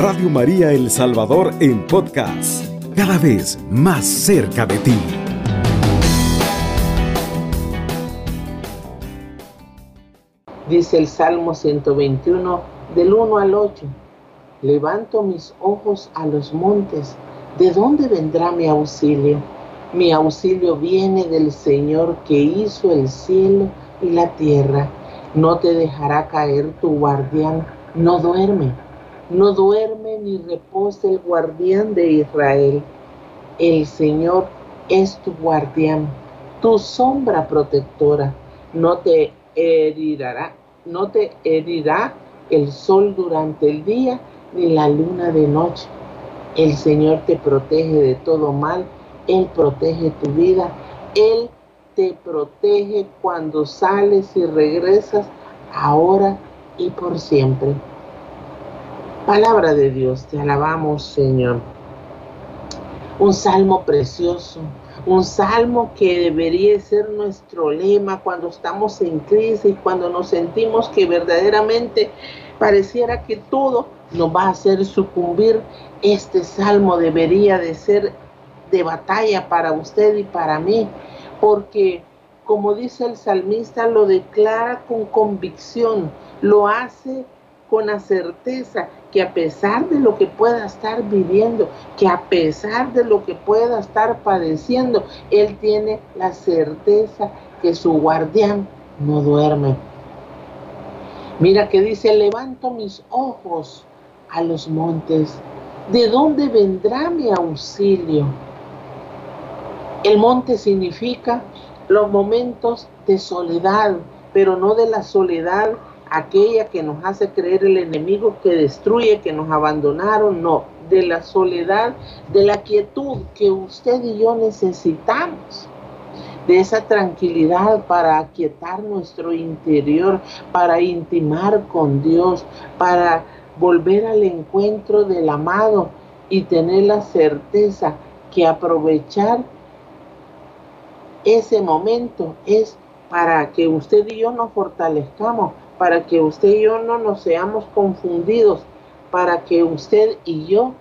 Radio María El Salvador en podcast, cada vez más cerca de ti. Dice el Salmo 121 del 1 al 8. Levanto mis ojos a los montes. ¿De dónde vendrá mi auxilio? Mi auxilio viene del Señor que hizo el cielo y la tierra. No te dejará caer tu guardián, no duerme no duerme ni reposa el guardián de Israel. El Señor es tu guardián, tu sombra protectora. No te herirá, no te herirá el sol durante el día ni la luna de noche. El Señor te protege de todo mal, Él protege tu vida, Él te protege cuando sales y regresas ahora y por siempre. Palabra de Dios, te alabamos Señor. Un salmo precioso, un salmo que debería ser nuestro lema cuando estamos en crisis, cuando nos sentimos que verdaderamente pareciera que todo nos va a hacer sucumbir. Este salmo debería de ser de batalla para usted y para mí, porque como dice el salmista, lo declara con convicción, lo hace con la certeza que a pesar de lo que pueda estar viviendo, que a pesar de lo que pueda estar padeciendo, Él tiene la certeza que su guardián no duerme. Mira que dice, levanto mis ojos a los montes. ¿De dónde vendrá mi auxilio? El monte significa los momentos de soledad, pero no de la soledad aquella que nos hace creer el enemigo que destruye, que nos abandonaron, no, de la soledad, de la quietud que usted y yo necesitamos, de esa tranquilidad para aquietar nuestro interior, para intimar con Dios, para volver al encuentro del amado y tener la certeza que aprovechar ese momento es para que usted y yo nos fortalezcamos, para que usted y yo no nos seamos confundidos, para que usted y yo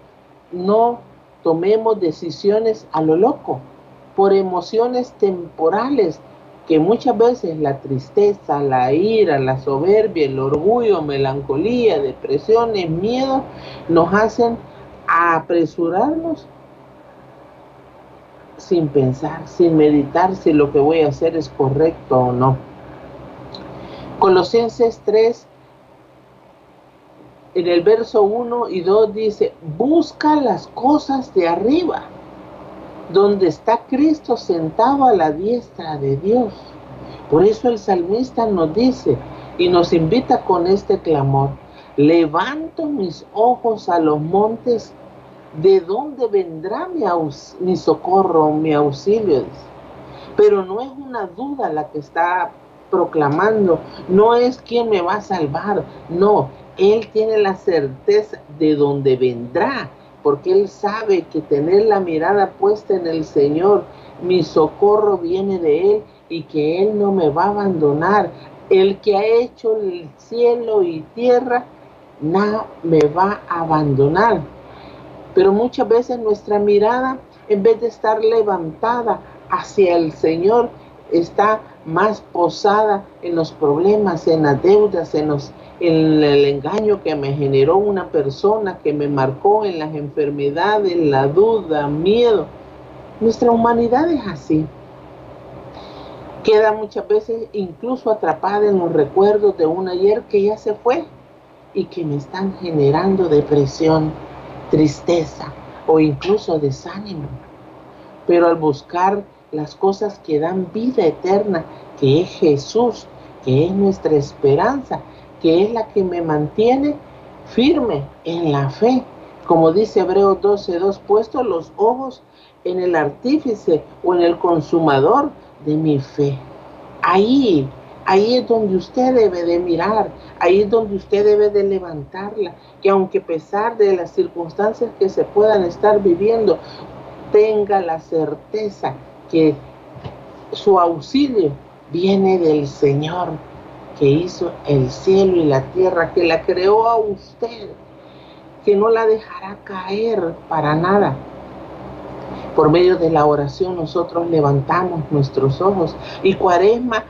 no tomemos decisiones a lo loco, por emociones temporales, que muchas veces la tristeza, la ira, la soberbia, el orgullo, melancolía, depresiones, miedo, nos hacen apresurarnos sin pensar, sin meditar si lo que voy a hacer es correcto o no. Colosenses 3, en el verso 1 y 2 dice, busca las cosas de arriba, donde está Cristo sentado a la diestra de Dios. Por eso el salmista nos dice y nos invita con este clamor, levanto mis ojos a los montes, ¿de dónde vendrá mi, mi socorro, mi auxilio? Pero no es una duda la que está proclamando, no es quien me va a salvar, no, Él tiene la certeza de dónde vendrá, porque Él sabe que tener la mirada puesta en el Señor, mi socorro viene de Él y que Él no me va a abandonar. El que ha hecho el cielo y tierra, no me va a abandonar. Pero muchas veces nuestra mirada, en vez de estar levantada hacia el Señor, está más posada en los problemas, en las deudas, en, los, en el engaño que me generó una persona, que me marcó en las enfermedades, la duda, miedo. Nuestra humanidad es así. Queda muchas veces incluso atrapada en los recuerdos de un ayer que ya se fue y que me están generando depresión, tristeza o incluso desánimo. Pero al buscar las cosas que dan vida eterna, que es Jesús, que es nuestra esperanza, que es la que me mantiene firme en la fe. Como dice Hebreos 12:2, puesto los ojos en el artífice o en el consumador de mi fe. Ahí, ahí es donde usted debe de mirar, ahí es donde usted debe de levantarla, que aunque a pesar de las circunstancias que se puedan estar viviendo, tenga la certeza que su auxilio viene del Señor que hizo el cielo y la tierra, que la creó a usted, que no la dejará caer para nada. Por medio de la oración nosotros levantamos nuestros ojos y Cuaresma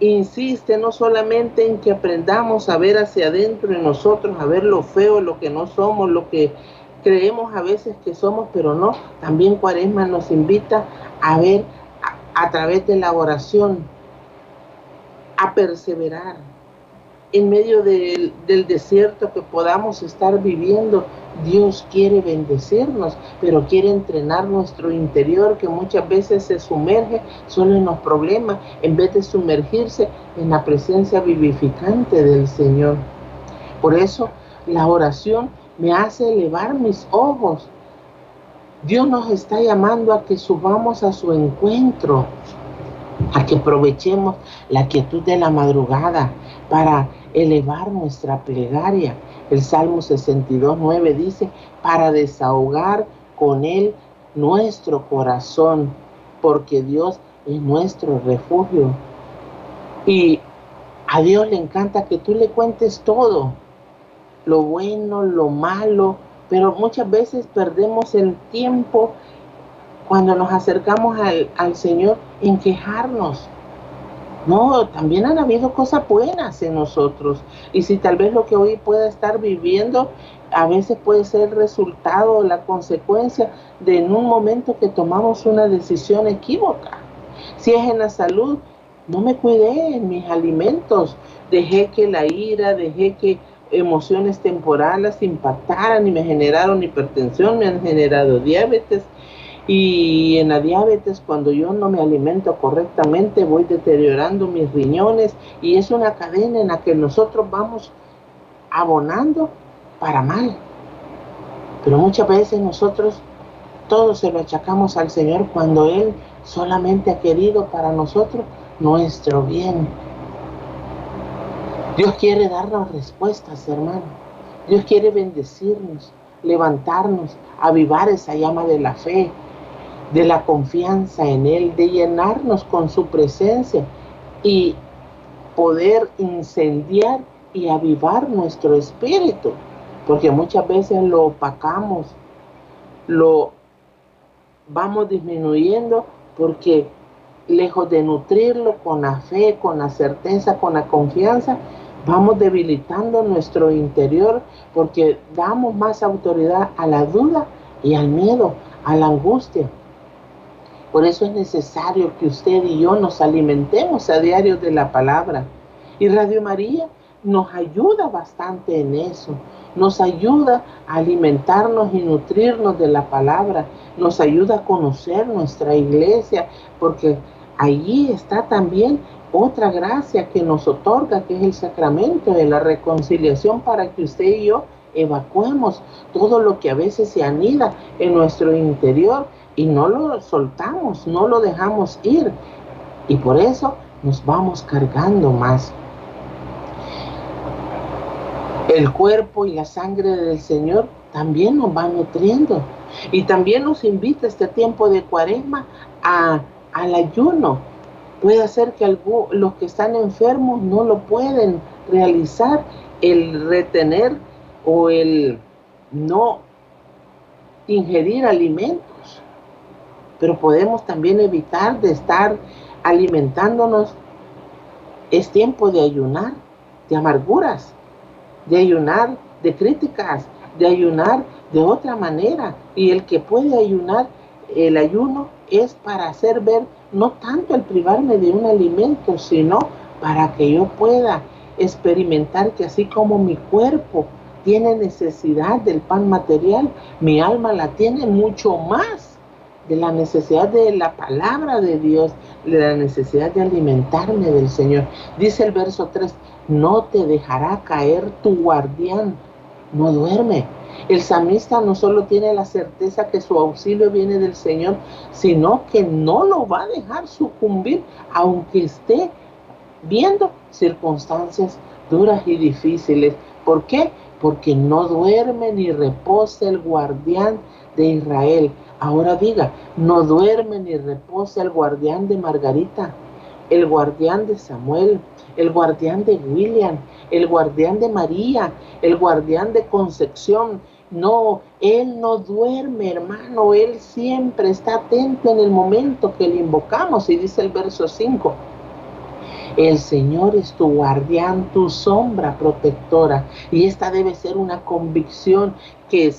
insiste no solamente en que aprendamos a ver hacia adentro de nosotros, a ver lo feo, lo que no somos, lo que creemos a veces que somos, pero no. También Cuaresma nos invita a ver a, través de la oración, a perseverar en medio del, del desierto que podamos estar viviendo. Dios quiere bendecirnos, pero quiere entrenar nuestro interior que muchas veces se sumerge solo en los problemas en vez de sumergirse en la presencia vivificante del Señor. Por eso la oración me hace elevar mis ojos. Dios nos está llamando a que subamos a su encuentro, a que aprovechemos la quietud de la madrugada para elevar nuestra plegaria. El Salmo 62, 9 dice, para desahogar con él nuestro corazón, porque Dios es nuestro refugio. Y a Dios le encanta que tú le cuentes todo, lo bueno, lo malo, pero muchas veces perdemos el tiempo cuando nos acercamos al, Señor en quejarnos. No, también han habido cosas buenas en nosotros. Y si tal vez lo que hoy pueda estar viviendo, a veces puede ser el resultado o la consecuencia de en un momento que tomamos una decisión equívoca. Si es en la salud, no me cuidé en mis alimentos, dejé que la ira, dejé que emociones temporales impactaran y me generaron hipertensión, me han generado diabetes. Y en la diabetes, cuando yo no me alimento correctamente, voy deteriorando mis riñones y es una cadena en la que nosotros vamos abonando para mal. Pero muchas veces nosotros todo se lo achacamos al Señor cuando Él solamente ha querido para nosotros nuestro bien. Dios quiere darnos respuestas, hermano. Dios quiere bendecirnos, levantarnos, avivar esa llama de la fe, de la confianza en Él, de llenarnos con su presencia y poder incendiar y avivar nuestro espíritu, porque muchas veces lo opacamos, lo vamos disminuyendo porque lejos de nutrirlo con la fe, con la certeza, con la confianza, Vamos debilitando nuestro interior porque damos más autoridad a la duda y al miedo, a la angustia. Por eso es necesario que usted y yo nos alimentemos a diario de la palabra. Y Radio María nos ayuda bastante en eso. Nos ayuda a alimentarnos y nutrirnos de la palabra. Nos ayuda a conocer nuestra iglesia porque allí está también otra gracia que nos otorga, que es el sacramento de la reconciliación para que usted y yo evacuemos todo lo que a veces se anida en nuestro interior y no lo soltamos, no lo dejamos ir. Y por eso nos vamos cargando más. El cuerpo y la sangre del Señor también nos van nutriendo. Y también nos invita este tiempo de cuaresma a, al ayuno, Puede ser que los que están enfermos no lo pueden realizar, el retener o el no ingerir alimentos. Pero podemos también evitar de estar alimentándonos. Es tiempo de ayunar de amarguras, de ayunar de críticas, de ayunar de otra manera. Y el que puede ayunar, el ayuno es para hacer ver no tanto el privarme de un alimento, sino para que yo pueda experimentar que así como mi cuerpo tiene necesidad del pan material, mi alma la tiene mucho más de la necesidad de la palabra de Dios, de la necesidad de alimentarme del Señor. Dice el verso 3, no te dejará caer tu guardián, no duerme el samista no solo tiene la certeza que su auxilio viene del Señor, sino que no lo va a dejar sucumbir, aunque esté viendo circunstancias duras y difíciles. ¿Por qué? Porque no duerme ni reposa el guardián de Israel. Ahora diga, no duerme ni reposa el guardián de Margarita, el guardián de Samuel, el guardián de William, el guardián de María, el guardián de Concepción, No, Él no duerme, hermano. Él siempre está atento en el momento que le invocamos. Y dice el verso 5. El Señor es tu guardián, tu sombra protectora. Y esta debe ser una convicción que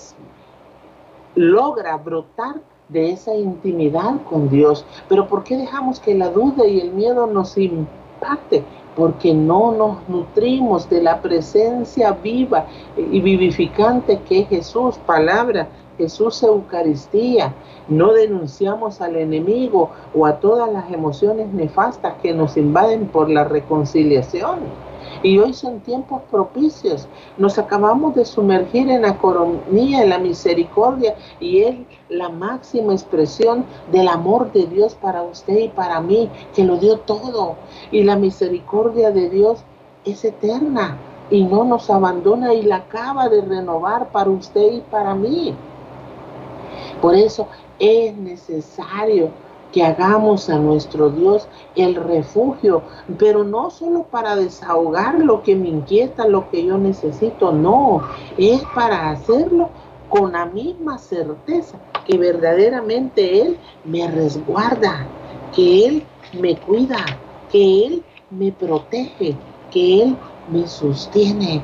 logra brotar de esa intimidad con Dios. Pero ¿por qué dejamos que la duda y el miedo nos impacte? Porque no nos nutrimos de la presencia viva y vivificante que es Jesús, palabra, Jesús Eucaristía. No denunciamos al enemigo o a todas las emociones nefastas que nos invaden por la reconciliación. Y hoy son tiempos propicios. Nos acabamos de sumergir en la coronía, en la misericordia, y es la máxima expresión del amor de Dios para usted y para mí, que lo dio todo. Y la misericordia de Dios es eterna y no nos abandona y la acaba de renovar para usted y para mí. Por eso es necesario que hagamos a nuestro Dios el refugio, pero no solo para desahogar lo que me inquieta, lo que yo necesito, no, es para hacerlo con la misma certeza que verdaderamente Él me resguarda, que Él me cuida, que Él me protege, que Él me sostiene.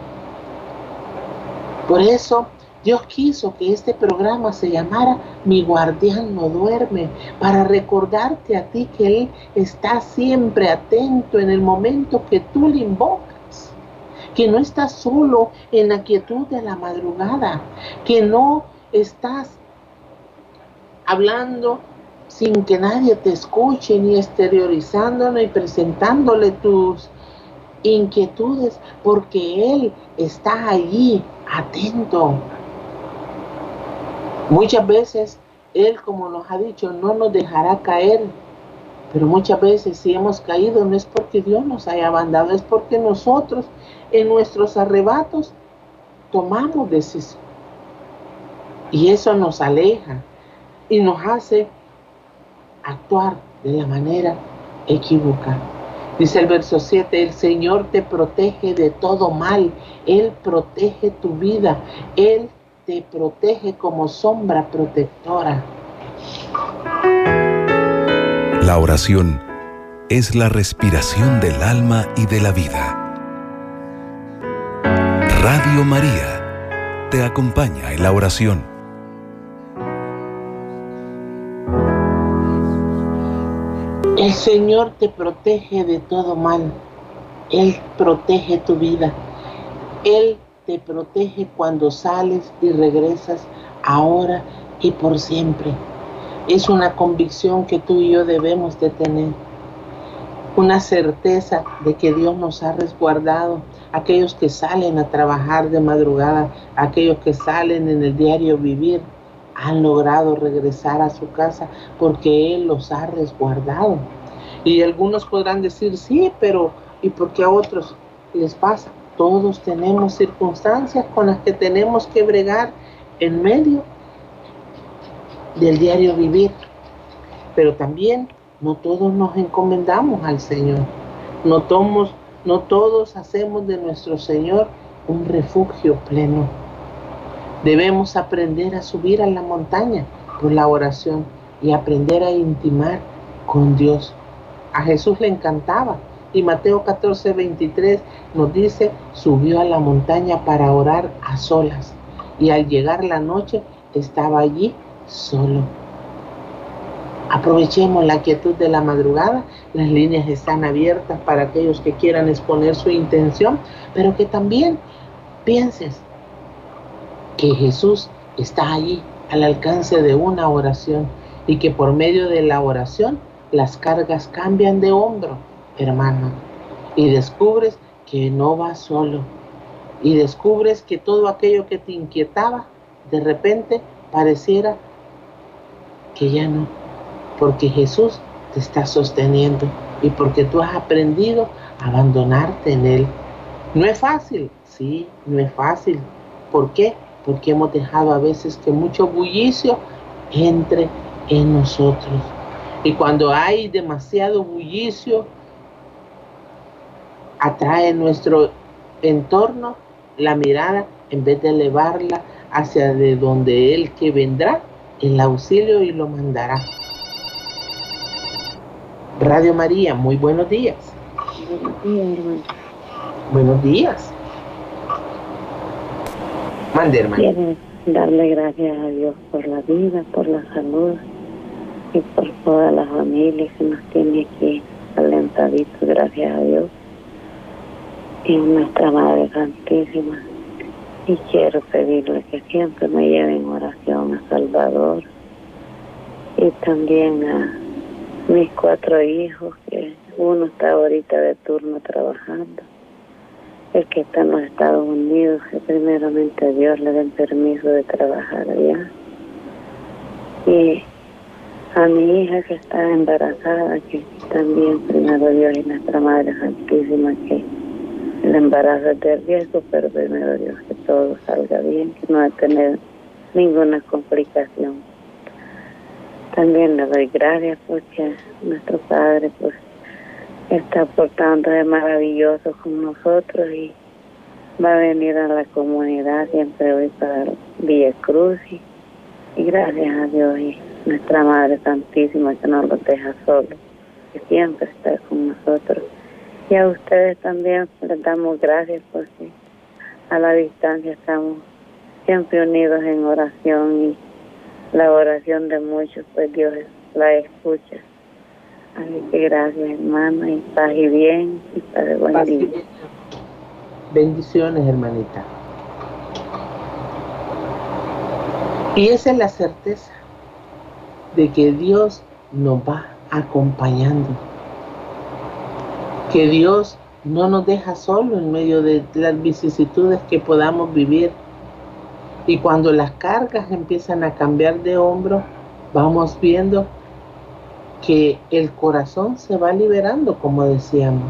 Por eso Dios quiso que este programa se llamara Mi guardián no duerme, para recordarte a ti que Él está siempre atento en el momento que tú le invocas, que no estás solo en la quietud de la madrugada, que no estás hablando sin que nadie te escuche, ni exteriorizándolo y presentándole tus inquietudes, porque Él está allí atento Muchas veces Él, como nos ha dicho, no nos dejará caer, pero muchas veces si hemos caído no es porque Dios nos haya mandado, es porque nosotros en nuestros arrebatos tomamos decisión. Y eso nos aleja y nos hace actuar de la manera equivocada. Dice el verso 7, el Señor te protege de todo mal, Él protege tu vida, Él te protege como sombra protectora. La oración es la respiración del alma y de la vida. Radio María te acompaña en la oración. El Señor te protege de todo mal. Él protege tu vida. Él te protege cuando sales y regresas ahora y por siempre. Es una convicción que tú y yo debemos de tener. Una certeza de que Dios nos ha resguardado. Aquellos que salen a trabajar de madrugada, aquellos que salen en el diario vivir, han logrado regresar a su casa porque Él los ha resguardado. Y algunos podrán decir, sí, pero ¿y por qué a otros les pasa? Todos tenemos circunstancias con las que tenemos que bregar en medio del diario vivir. Pero también no todos nos encomendamos al Señor. No, todos hacemos de nuestro Señor un refugio pleno. Debemos aprender a subir a la montaña por la oración y aprender a intimar con Dios. A Jesús le encantaba y Mateo 14, 23 nos dice, subió a la montaña para orar a solas. Y al llegar la noche estaba allí solo. Aprovechemos la quietud de la madrugada. Las líneas están abiertas para aquellos que quieran exponer su intención, pero que también pienses que Jesús está allí al alcance de una oración y que por medio de la oración las cargas cambian de hombro hermano, y descubres que no vas solo, y descubres que todo aquello que te inquietaba, de repente pareciera que ya no, porque Jesús te está sosteniendo y porque tú has aprendido a abandonarte en Él. No es fácil, sí, no es fácil. ¿Por qué? Porque hemos dejado a veces que mucho bullicio entre en nosotros. Y cuando hay demasiado bullicio, atrae nuestro entorno la mirada en vez de elevarla hacia de donde Él que vendrá el auxilio y lo mandará. Radio María, muy buenos días. Buenos días, hermano. Buenos días. Mande, hermano. Quiero darle gracias a Dios por la vida, por la salud y por toda la familia que nos tiene aquí alentaditos, gracias a Dios. Y nuestra Madre Santísima. Y quiero pedirle que siempre me lleve en oración a Salvador y también a mis cuatro hijos, que uno está ahorita de turno trabajando, el que está en los Estados Unidos, que primeramente a Dios le den permiso de trabajar allá. Y a mi hija que está embarazada, que también primero Dios y nuestra Madre Santísima, que el embarazo es de riesgo, pero primero Dios que todo salga bien, que no va a tener ninguna complicación. También le doy gracias porque nuestro Padre pues está portando de maravilloso con nosotros y va a venir a la comunidad siempre hoy para Villa Cruz y, gracias a Dios y nuestra Madre Santísima que no nos deja solos, que siempre está con nosotros. Y a ustedes también les damos gracias porque a la distancia estamos siempre unidos en oración y la oración de muchos, pues Dios la escucha. Así que gracias, hermano, y paz y bien, y para buen día. Bendiciones, hermanita. Y esa es la certeza de que Dios nos va acompañando que Dios no nos deja solo en medio de las vicisitudes que podamos vivir. Y cuando las cargas empiezan a cambiar de hombro, vamos viendo que el corazón se va liberando, como decíamos.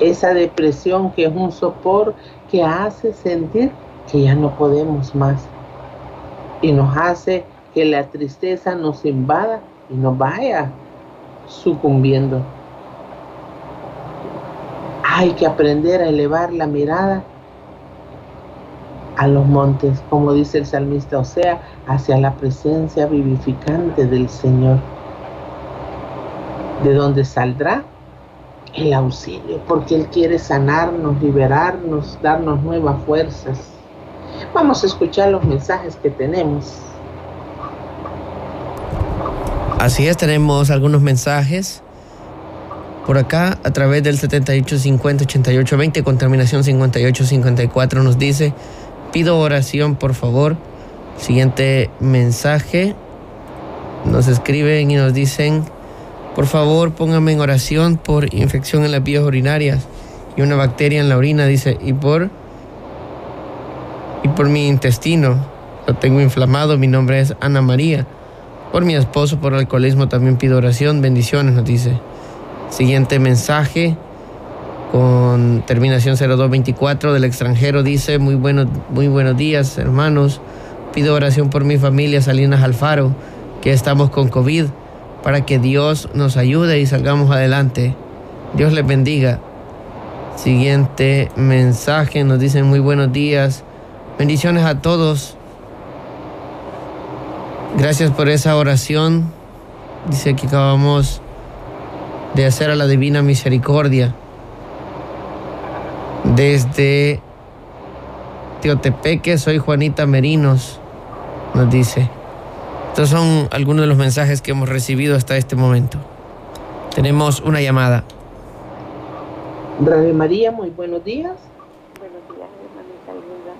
Esa depresión que es un sopor que hace sentir que ya no podemos más. Y nos hace que la tristeza nos invada y nos vaya sucumbiendo. Hay que aprender a elevar la mirada a los montes, como dice el salmista, o sea, hacia la presencia vivificante del Señor, de donde saldrá el auxilio, porque Él quiere sanarnos, liberarnos, darnos nuevas fuerzas. Vamos a escuchar los mensajes que tenemos. Así es, tenemos algunos mensajes por acá a través del 7850-8820 con terminación 5854 nos dice, pido oración por favor. Siguiente mensaje, nos escriben y nos dicen, por favor póngame en oración por infección en las vías urinarias y una bacteria en la orina, dice, y por, y por mi intestino, lo tengo inflamado, mi nombre es Ana María. Por mi esposo, por alcoholismo también pido oración, bendiciones, nos dice. Siguiente mensaje con terminación 0224 del extranjero dice, muy, muy buenos días hermanos, pido oración por mi familia Salinas Alfaro, que estamos con COVID, para que Dios nos ayude y salgamos adelante. Dios les bendiga. Siguiente mensaje nos dice muy buenos días, bendiciones a todos. Gracias por esa oración. Dice que acabamos de hacer a la divina misericordia. Desde Teotepeque soy Juanita Merinos, nos dice. Estos son algunos de los mensajes que hemos recibido hasta este momento. Tenemos una llamada. Radio María, muy buenos días. Buenos días, hermanita linda.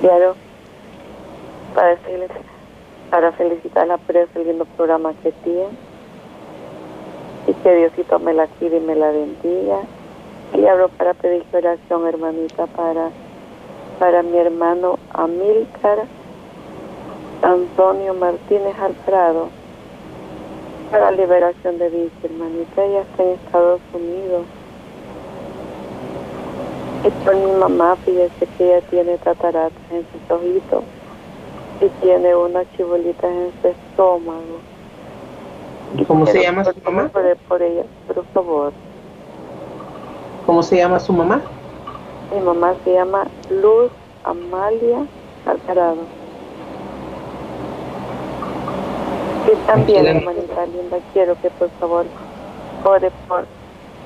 Claro, para, para felicitarla por el lindo programa que tiene y que Diosito me la quiere y me la bendiga. Y hablo para pedir oración, hermanita, para, para mi hermano Amílcar Antonio Martínez Alfredo, para liberación de vida, hermanita. Ella está en Estados Unidos. Y por mi mamá, fíjese que ella tiene tataratas en sus ojitos y tiene una chibolita en su estómago ¿Cómo se llama su mamá? Por, ella, por favor. ¿Cómo se llama su mamá? Mi mamá se llama Luz Amalia Alvarado. Y también, hermanita linda, quiero que por favor ore por,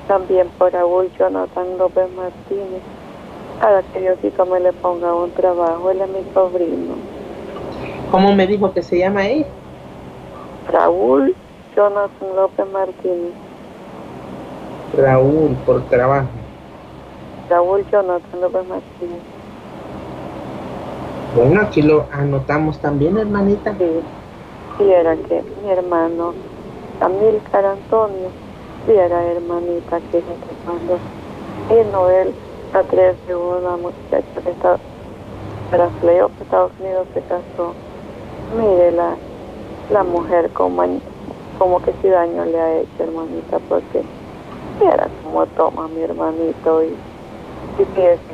también por Raúl Jonathan López Martínez, para que Diosito me le ponga un trabajo. Él es mi sobrino. ¿Cómo me dijo que se llama él? Raúl Jonathan López Martínez. Raúl, por trabajo. Raúl Jonathan López Martínez. Bueno, aquí lo anotamos también, hermanita. Sí, sí era que mi hermano Amílcar Antonio, sí era hermanita que cuando vino él a tres de una muchacha que está brasileño que Estados Unidos se casó. Mire la, la mujer como, como que si daño le ha hecho, hermanita, porque era como toma mi hermanito y, y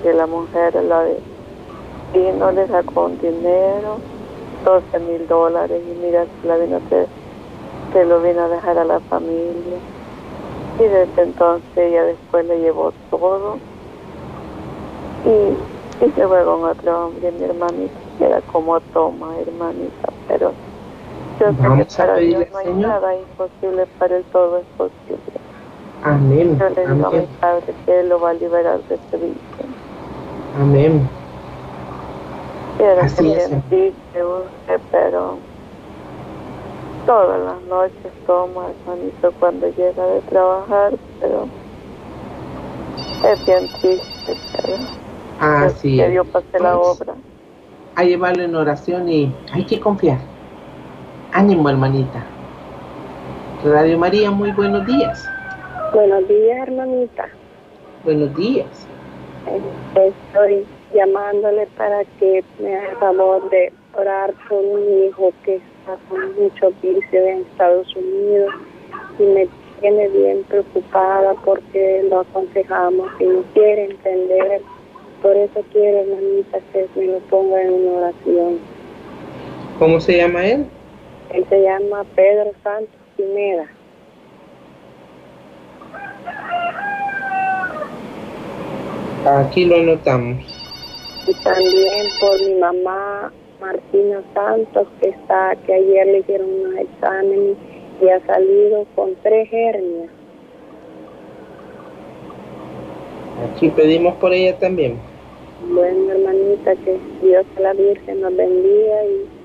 que la mujer la de y no le sacó un dinero, 12 mil dólares y mira, la vino a se lo vino a dejar a la familia. Y desde entonces ella después le llevó todo y, y se fue con otro hombre, mi hermanita, era como toma, hermanita, pero yo sé que para Dios no hay nada imposible, para él todo es posible. Amén. Yo le digo a mi Padre que Él lo va a liberar de este vicio. Amén. Quiero Así que me dice usted, pero todas las noches toma, hermanito, cuando llega de trabajar, pero es bien triste, pero Así que Dios pase la obra. A llevarlo en oración y hay que confiar. Ánimo, hermanita. Radio María, muy buenos días. Buenos días, hermanita. Buenos días. Estoy llamándole para que me haga el favor de orar por un hijo que está con mucho vicio en Estados Unidos y me tiene bien preocupada porque lo aconsejamos y no quiere entender. Por eso quiero, hermanita, que me lo ponga en una oración. ¿Cómo se llama él? Él se llama Pedro Santos Pineda. Aquí lo anotamos. Y también por mi mamá Martina Santos, que está, que ayer le hicieron un examen y ha salido con tres hernias. Aquí pedimos por ella también. Bueno, hermanita, que Dios la Virgen nos bendiga y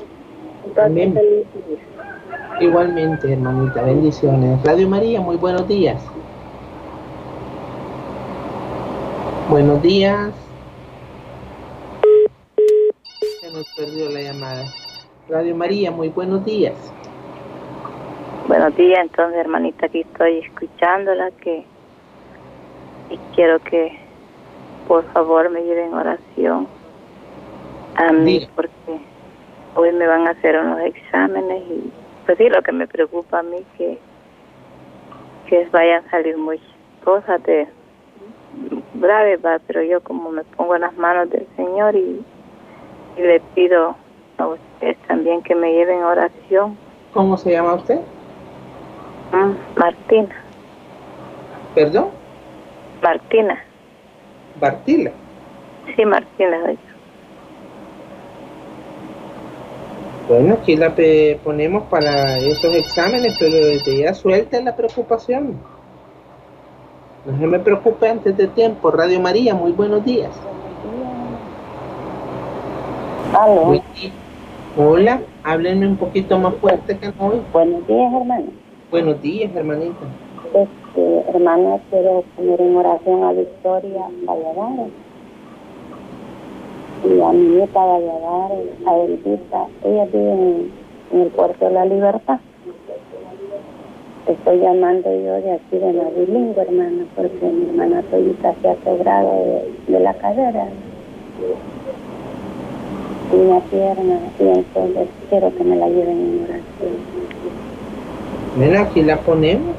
Amén. Igualmente, hermanita, bendiciones. Radio María, muy buenos días. Buenos días. Se nos perdió la llamada. Radio María, muy buenos días. Buenos días, entonces hermanita, aquí estoy escuchándola que y quiero que por favor me lleven oración a mí porque hoy me van a hacer unos exámenes y pues sí, lo que me preocupa a mí que que vayan a salir muchas cosas de grave, va, pero yo como me pongo en las manos del Señor y, le pido a ustedes también que me lleven oración. ¿Cómo se llama usted? Mm, Martina. ¿Perdón? Martina. ¿Martina? Sí, Martina, Bueno, aquí la ponemos para esos exámenes, pero desde ya suelta la preocupación. No se me preocupe antes de tiempo. Radio María, muy buenos días. Aló. Hola, háblenme un poquito más fuerte que hoy. Buenos días, hermano. Buenos días, hermanita. Este, hermana, quiero poner en oración a Victoria Valladares. Y a mi nieta Valladares, a Elvita. Ella vive en el Puerto de la Libertad estoy llamando yo de aquí de la bilingüe, hermana, porque mi hermana Toyita se ha quebrado de, la cadera y una pierna, y entonces quiero que me la lleven en oración. Ven, aquí la ponemos.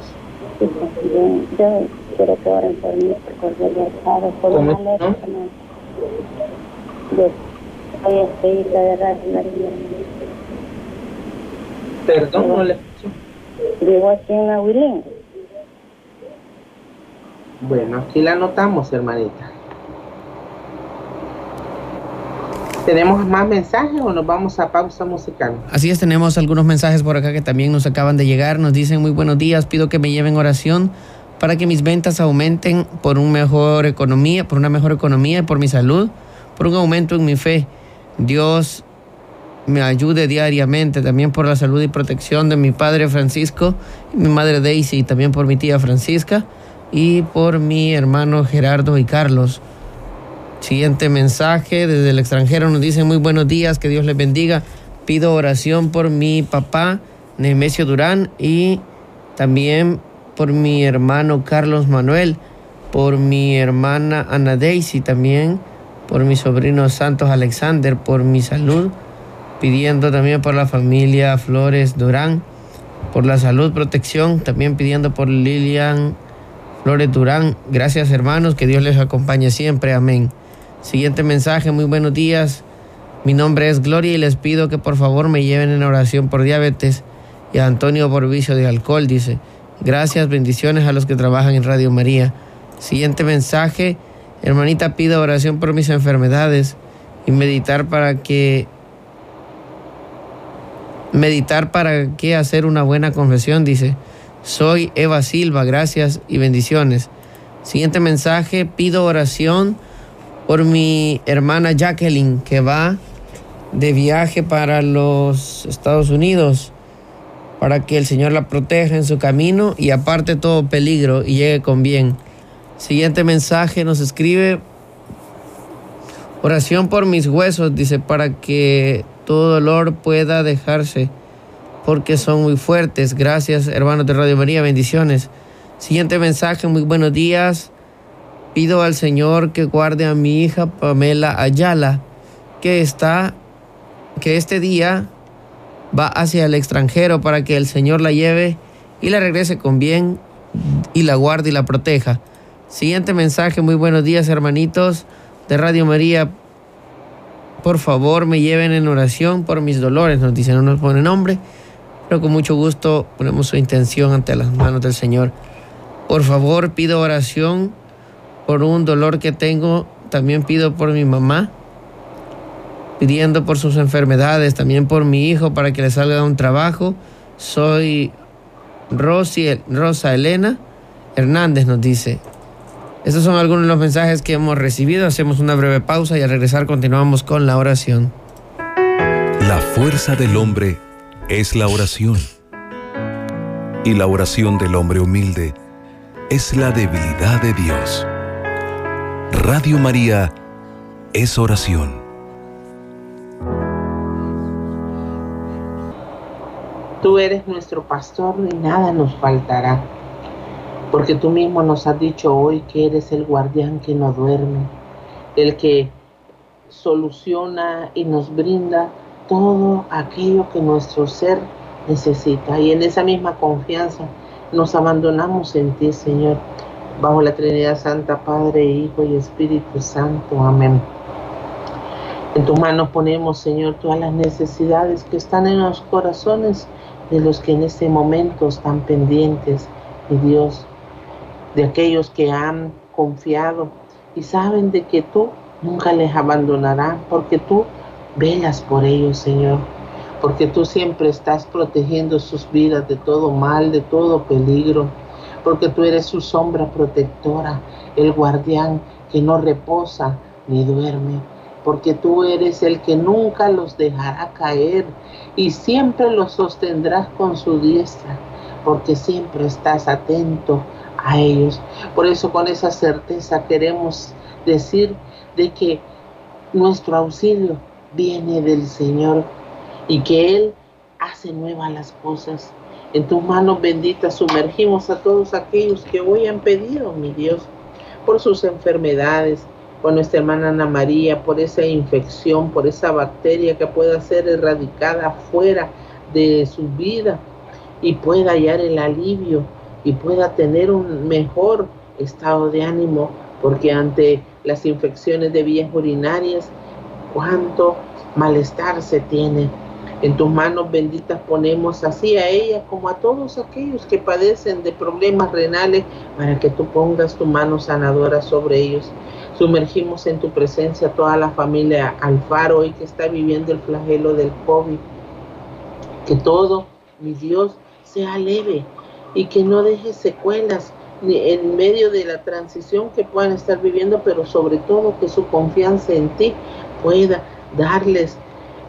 Sí, pues, yo, yo quiero que oren por mí, porque yo estado por una letra, soy de. Perdón, no le Vivo aquí en Aguilín. Bueno, aquí la anotamos, hermanita. ¿Tenemos más mensajes o nos vamos a pausa musical? Así es, tenemos algunos mensajes por acá que también nos acaban de llegar. Nos dicen muy buenos días, pido que me lleven oración para que mis ventas aumenten por una mejor economía, por una mejor economía y por mi salud, por un aumento en mi fe. Dios me ayude diariamente, también por la salud y protección de mi padre Francisco, mi madre Daisy, y también por mi tía Francisca y por mi hermano Gerardo y Carlos. Siguiente mensaje desde el extranjero nos dice muy buenos días, que Dios les bendiga. Pido oración por mi papá Nemesio Durán y también por mi hermano Carlos Manuel, por mi hermana Ana Daisy también, por mi sobrino Santos Alexander, por mi salud, pidiendo también por la familia Flores Durán, por la salud, protección, también pidiendo por Lilian Flores Durán. Gracias hermanos, que Dios les acompañe siempre. Amén. Siguiente mensaje, muy buenos días. Mi nombre es Gloria y les pido que por favor me lleven en oración por diabetes y a Antonio por vicio de alcohol, dice. Gracias, bendiciones a los que trabajan en Radio María. Siguiente mensaje, hermanita, pido oración por mis enfermedades y meditar para que meditar para que hacer una buena confesión, dice. Soy Eva Silva, gracias y bendiciones. Siguiente mensaje, pido oración por mi hermana Jacqueline que va de viaje para los Estados Unidos para que el Señor la proteja en su camino y aparte todo peligro y llegue con bien. Siguiente mensaje nos escribe oración por mis huesos, dice, para que todo dolor pueda dejarse, porque son muy fuertes. Gracias, hermanos de Radio María, bendiciones. Siguiente mensaje, muy buenos días. Pido al Señor que guarde a mi hija Pamela Ayala, que está, que este día va hacia el extranjero para que el Señor la lleve y la regrese con bien y la guarde y la proteja. Siguiente mensaje, muy buenos días hermanitos de Radio María. Por favor, me lleven en oración por mis dolores. Nos dicen, no nos pone nombre, pero con mucho gusto ponemos su intención ante las manos del Señor. Por favor, pido oración por un dolor que tengo, también pido por mi mamá, pidiendo por sus enfermedades, también por mi hijo para que le salga un trabajo. Soy Rosa Elena Hernández, nos dice. Estos son algunos de los mensajes que hemos recibido. Hacemos una breve pausa y al regresar continuamos con la oración. La fuerza del hombre es la oración. Y la oración del hombre humilde es la debilidad de Dios. Radio María es oración. Tú eres nuestro pastor y nada nos faltará, porque tú mismo nos has dicho hoy que eres el guardián que no duerme, el que soluciona y nos brinda todo aquello que nuestro ser necesita. Y en esa misma confianza nos abandonamos en ti, Señor bajo la Trinidad Santa, Padre, Hijo y Espíritu Santo. Amén. En tus manos ponemos, Señor, todas las necesidades que están en los corazones de los que en este momento están pendientes, mi Dios, de aquellos que han confiado y saben de que tú nunca les abandonarás, porque tú velas por ellos, Señor, porque tú siempre estás protegiendo sus vidas de todo mal, de todo peligro porque tú eres su sombra protectora, el guardián que no reposa ni duerme, porque tú eres el que nunca los dejará caer y siempre los sostendrás con su diestra, porque siempre estás atento a ellos. Por eso con esa certeza queremos decir de que nuestro auxilio viene del Señor y que Él hace nuevas las cosas en tus manos benditas sumergimos a todos aquellos que hoy han pedido, mi Dios, por sus enfermedades, por nuestra hermana Ana María, por esa infección, por esa bacteria que pueda ser erradicada fuera de su vida y pueda hallar el alivio y pueda tener un mejor estado de ánimo, porque ante las infecciones de vías urinarias, cuánto malestar se tiene en tus manos benditas ponemos así a ella como a todos aquellos que padecen de problemas renales para que tú pongas tu mano sanadora sobre ellos. Sumergimos en tu presencia toda la familia Alfaro hoy que está viviendo el flagelo del COVID. Que todo, mi Dios, sea leve y que no deje secuelas ni en medio de la transición que puedan estar viviendo, pero sobre todo que su confianza en ti pueda darles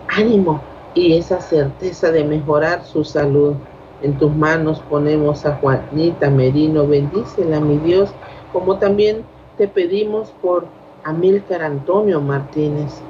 ánimo y esa certeza de mejorar su salud. En tus manos ponemos a Juanita Merino, bendícela mi Dios, como también te pedimos por Amílcar Antonio Martínez.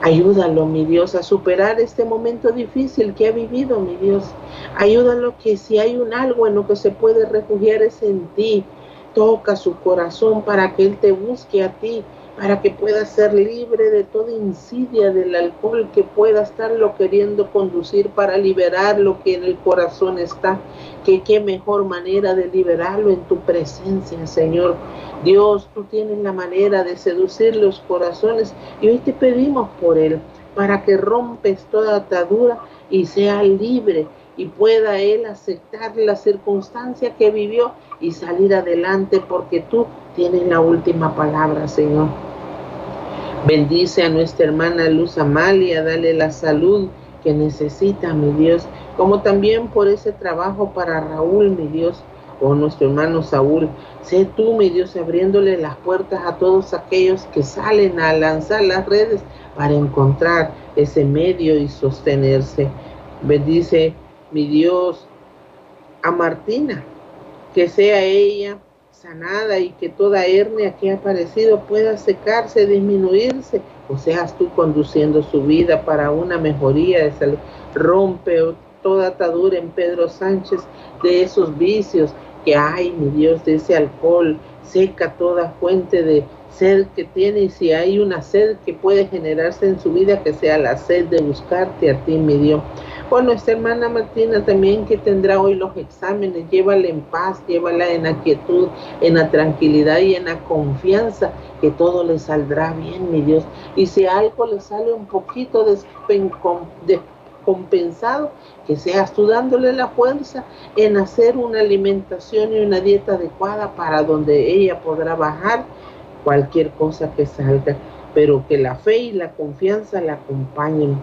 Ayúdalo, mi Dios, a superar este momento difícil que ha vivido, mi Dios. Ayúdalo que si hay un algo en lo que se puede refugiar es en ti. Toca su corazón para que Él te busque a ti para que pueda ser libre de toda insidia del alcohol que pueda estarlo queriendo conducir para liberar lo que en el corazón está. Que qué mejor manera de liberarlo en tu presencia, Señor. Dios, tú tienes la manera de seducir los corazones y hoy te pedimos por él para que rompes toda atadura y sea libre y pueda él aceptar la circunstancia que vivió y salir adelante porque tú tienes la última palabra, Señor. Bendice a nuestra hermana Luz Amalia, dale la salud que necesita, mi Dios, como también por ese trabajo para Raúl, mi Dios, o nuestro hermano Saúl. Sé tú, mi Dios, abriéndole las puertas a todos aquellos que salen a lanzar las redes para encontrar ese medio y sostenerse. Bendice, mi Dios, a Martina, que sea ella sanada y que toda hernia que ha aparecido pueda secarse, disminuirse, o seas tú conduciendo su vida para una mejoría de salud. Rompe toda atadura en Pedro Sánchez de esos vicios que hay, mi Dios, de ese alcohol, seca toda fuente de sed que tiene y si hay una sed que puede generarse en su vida, que sea la sed de buscarte a ti, mi Dios. Bueno, nuestra hermana Martina también que tendrá hoy los exámenes, llévala en paz, llévala en la quietud, en la tranquilidad y en la confianza que todo le saldrá bien, mi Dios. Y si algo le sale un poquito descompensado, que seas tú dándole la fuerza en hacer una alimentación y una dieta adecuada para donde ella podrá bajar cualquier cosa que salga, pero que la fe y la confianza la acompañen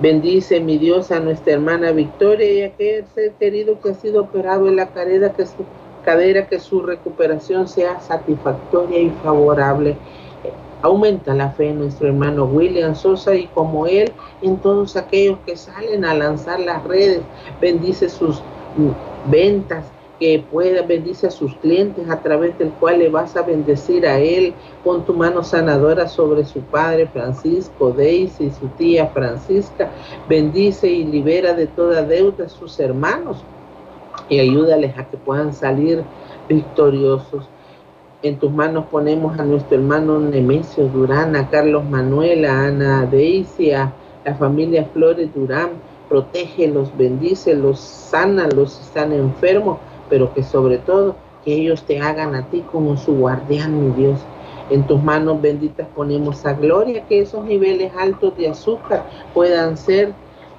Bendice mi Dios a nuestra hermana Victoria y a aquel ser querido que ha sido operado en la cadera, que su cadera, que su recuperación sea satisfactoria y favorable. Aumenta la fe en nuestro hermano William Sosa y como él en todos aquellos que salen a lanzar las redes. Bendice sus ventas, que pueda bendice a sus clientes a través del cual le vas a bendecir a él. Pon tu mano sanadora sobre su padre Francisco, Daisy, su tía Francisca. Bendice y libera de toda deuda a sus hermanos y ayúdales a que puedan salir victoriosos. En tus manos ponemos a nuestro hermano Nemesio Durán, a Carlos Manuel, a Ana Daisy, a la familia Flores Durán. Protégelos, bendícelos, sánalos si están enfermos pero que sobre todo que ellos te hagan a ti como su guardián, mi Dios. En tus manos benditas ponemos a gloria que esos niveles altos de azúcar puedan ser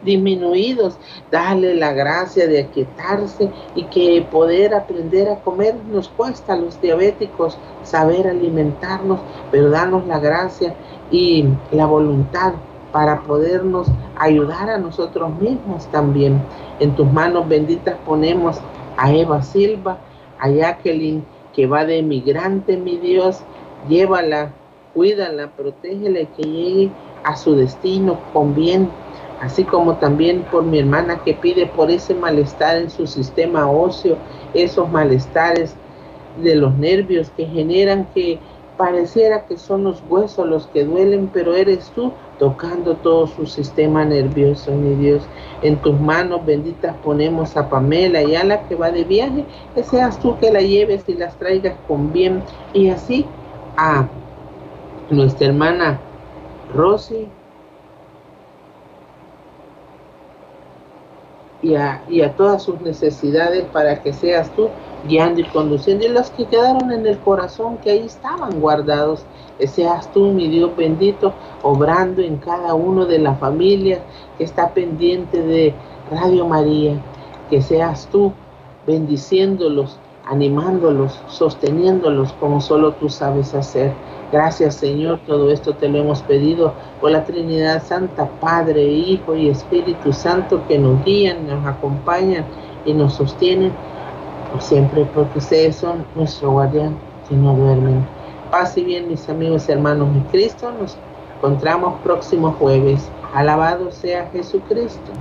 disminuidos. Dale la gracia de aquietarse y que poder aprender a comer nos cuesta a los diabéticos saber alimentarnos, pero danos la gracia y la voluntad para podernos ayudar a nosotros mismos también. En tus manos benditas ponemos a Eva Silva, a Jacqueline, que va de emigrante, mi Dios, llévala, cuídala, protégela y que llegue a su destino con bien, así como también por mi hermana que pide por ese malestar en su sistema óseo, esos malestares de los nervios que generan que pareciera que son los huesos los que duelen, pero eres tú tocando todo su sistema nervioso, mi Dios. En tus manos benditas ponemos a Pamela y a la que va de viaje, que seas tú que la lleves y las traigas con bien. Y así a nuestra hermana Rosy y a, y a todas sus necesidades para que seas tú guiando y conduciendo, y los que quedaron en el corazón, que ahí estaban guardados, seas tú, mi Dios bendito, obrando en cada uno de las familias que está pendiente de Radio María, que seas tú bendiciéndolos animándolos, sosteniéndolos como solo tú sabes hacer. Gracias Señor, todo esto te lo hemos pedido por la Trinidad Santa, Padre, Hijo y Espíritu Santo que nos guían, nos acompañan y nos sostienen por siempre, porque ustedes son nuestro guardián que no duermen. Paz y bien mis amigos y hermanos en Cristo, nos encontramos próximo jueves. Alabado sea Jesucristo.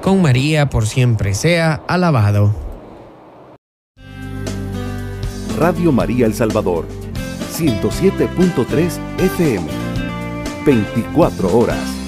Con María por siempre sea alabado. Radio María El Salvador, 107.3 FM, 24 horas.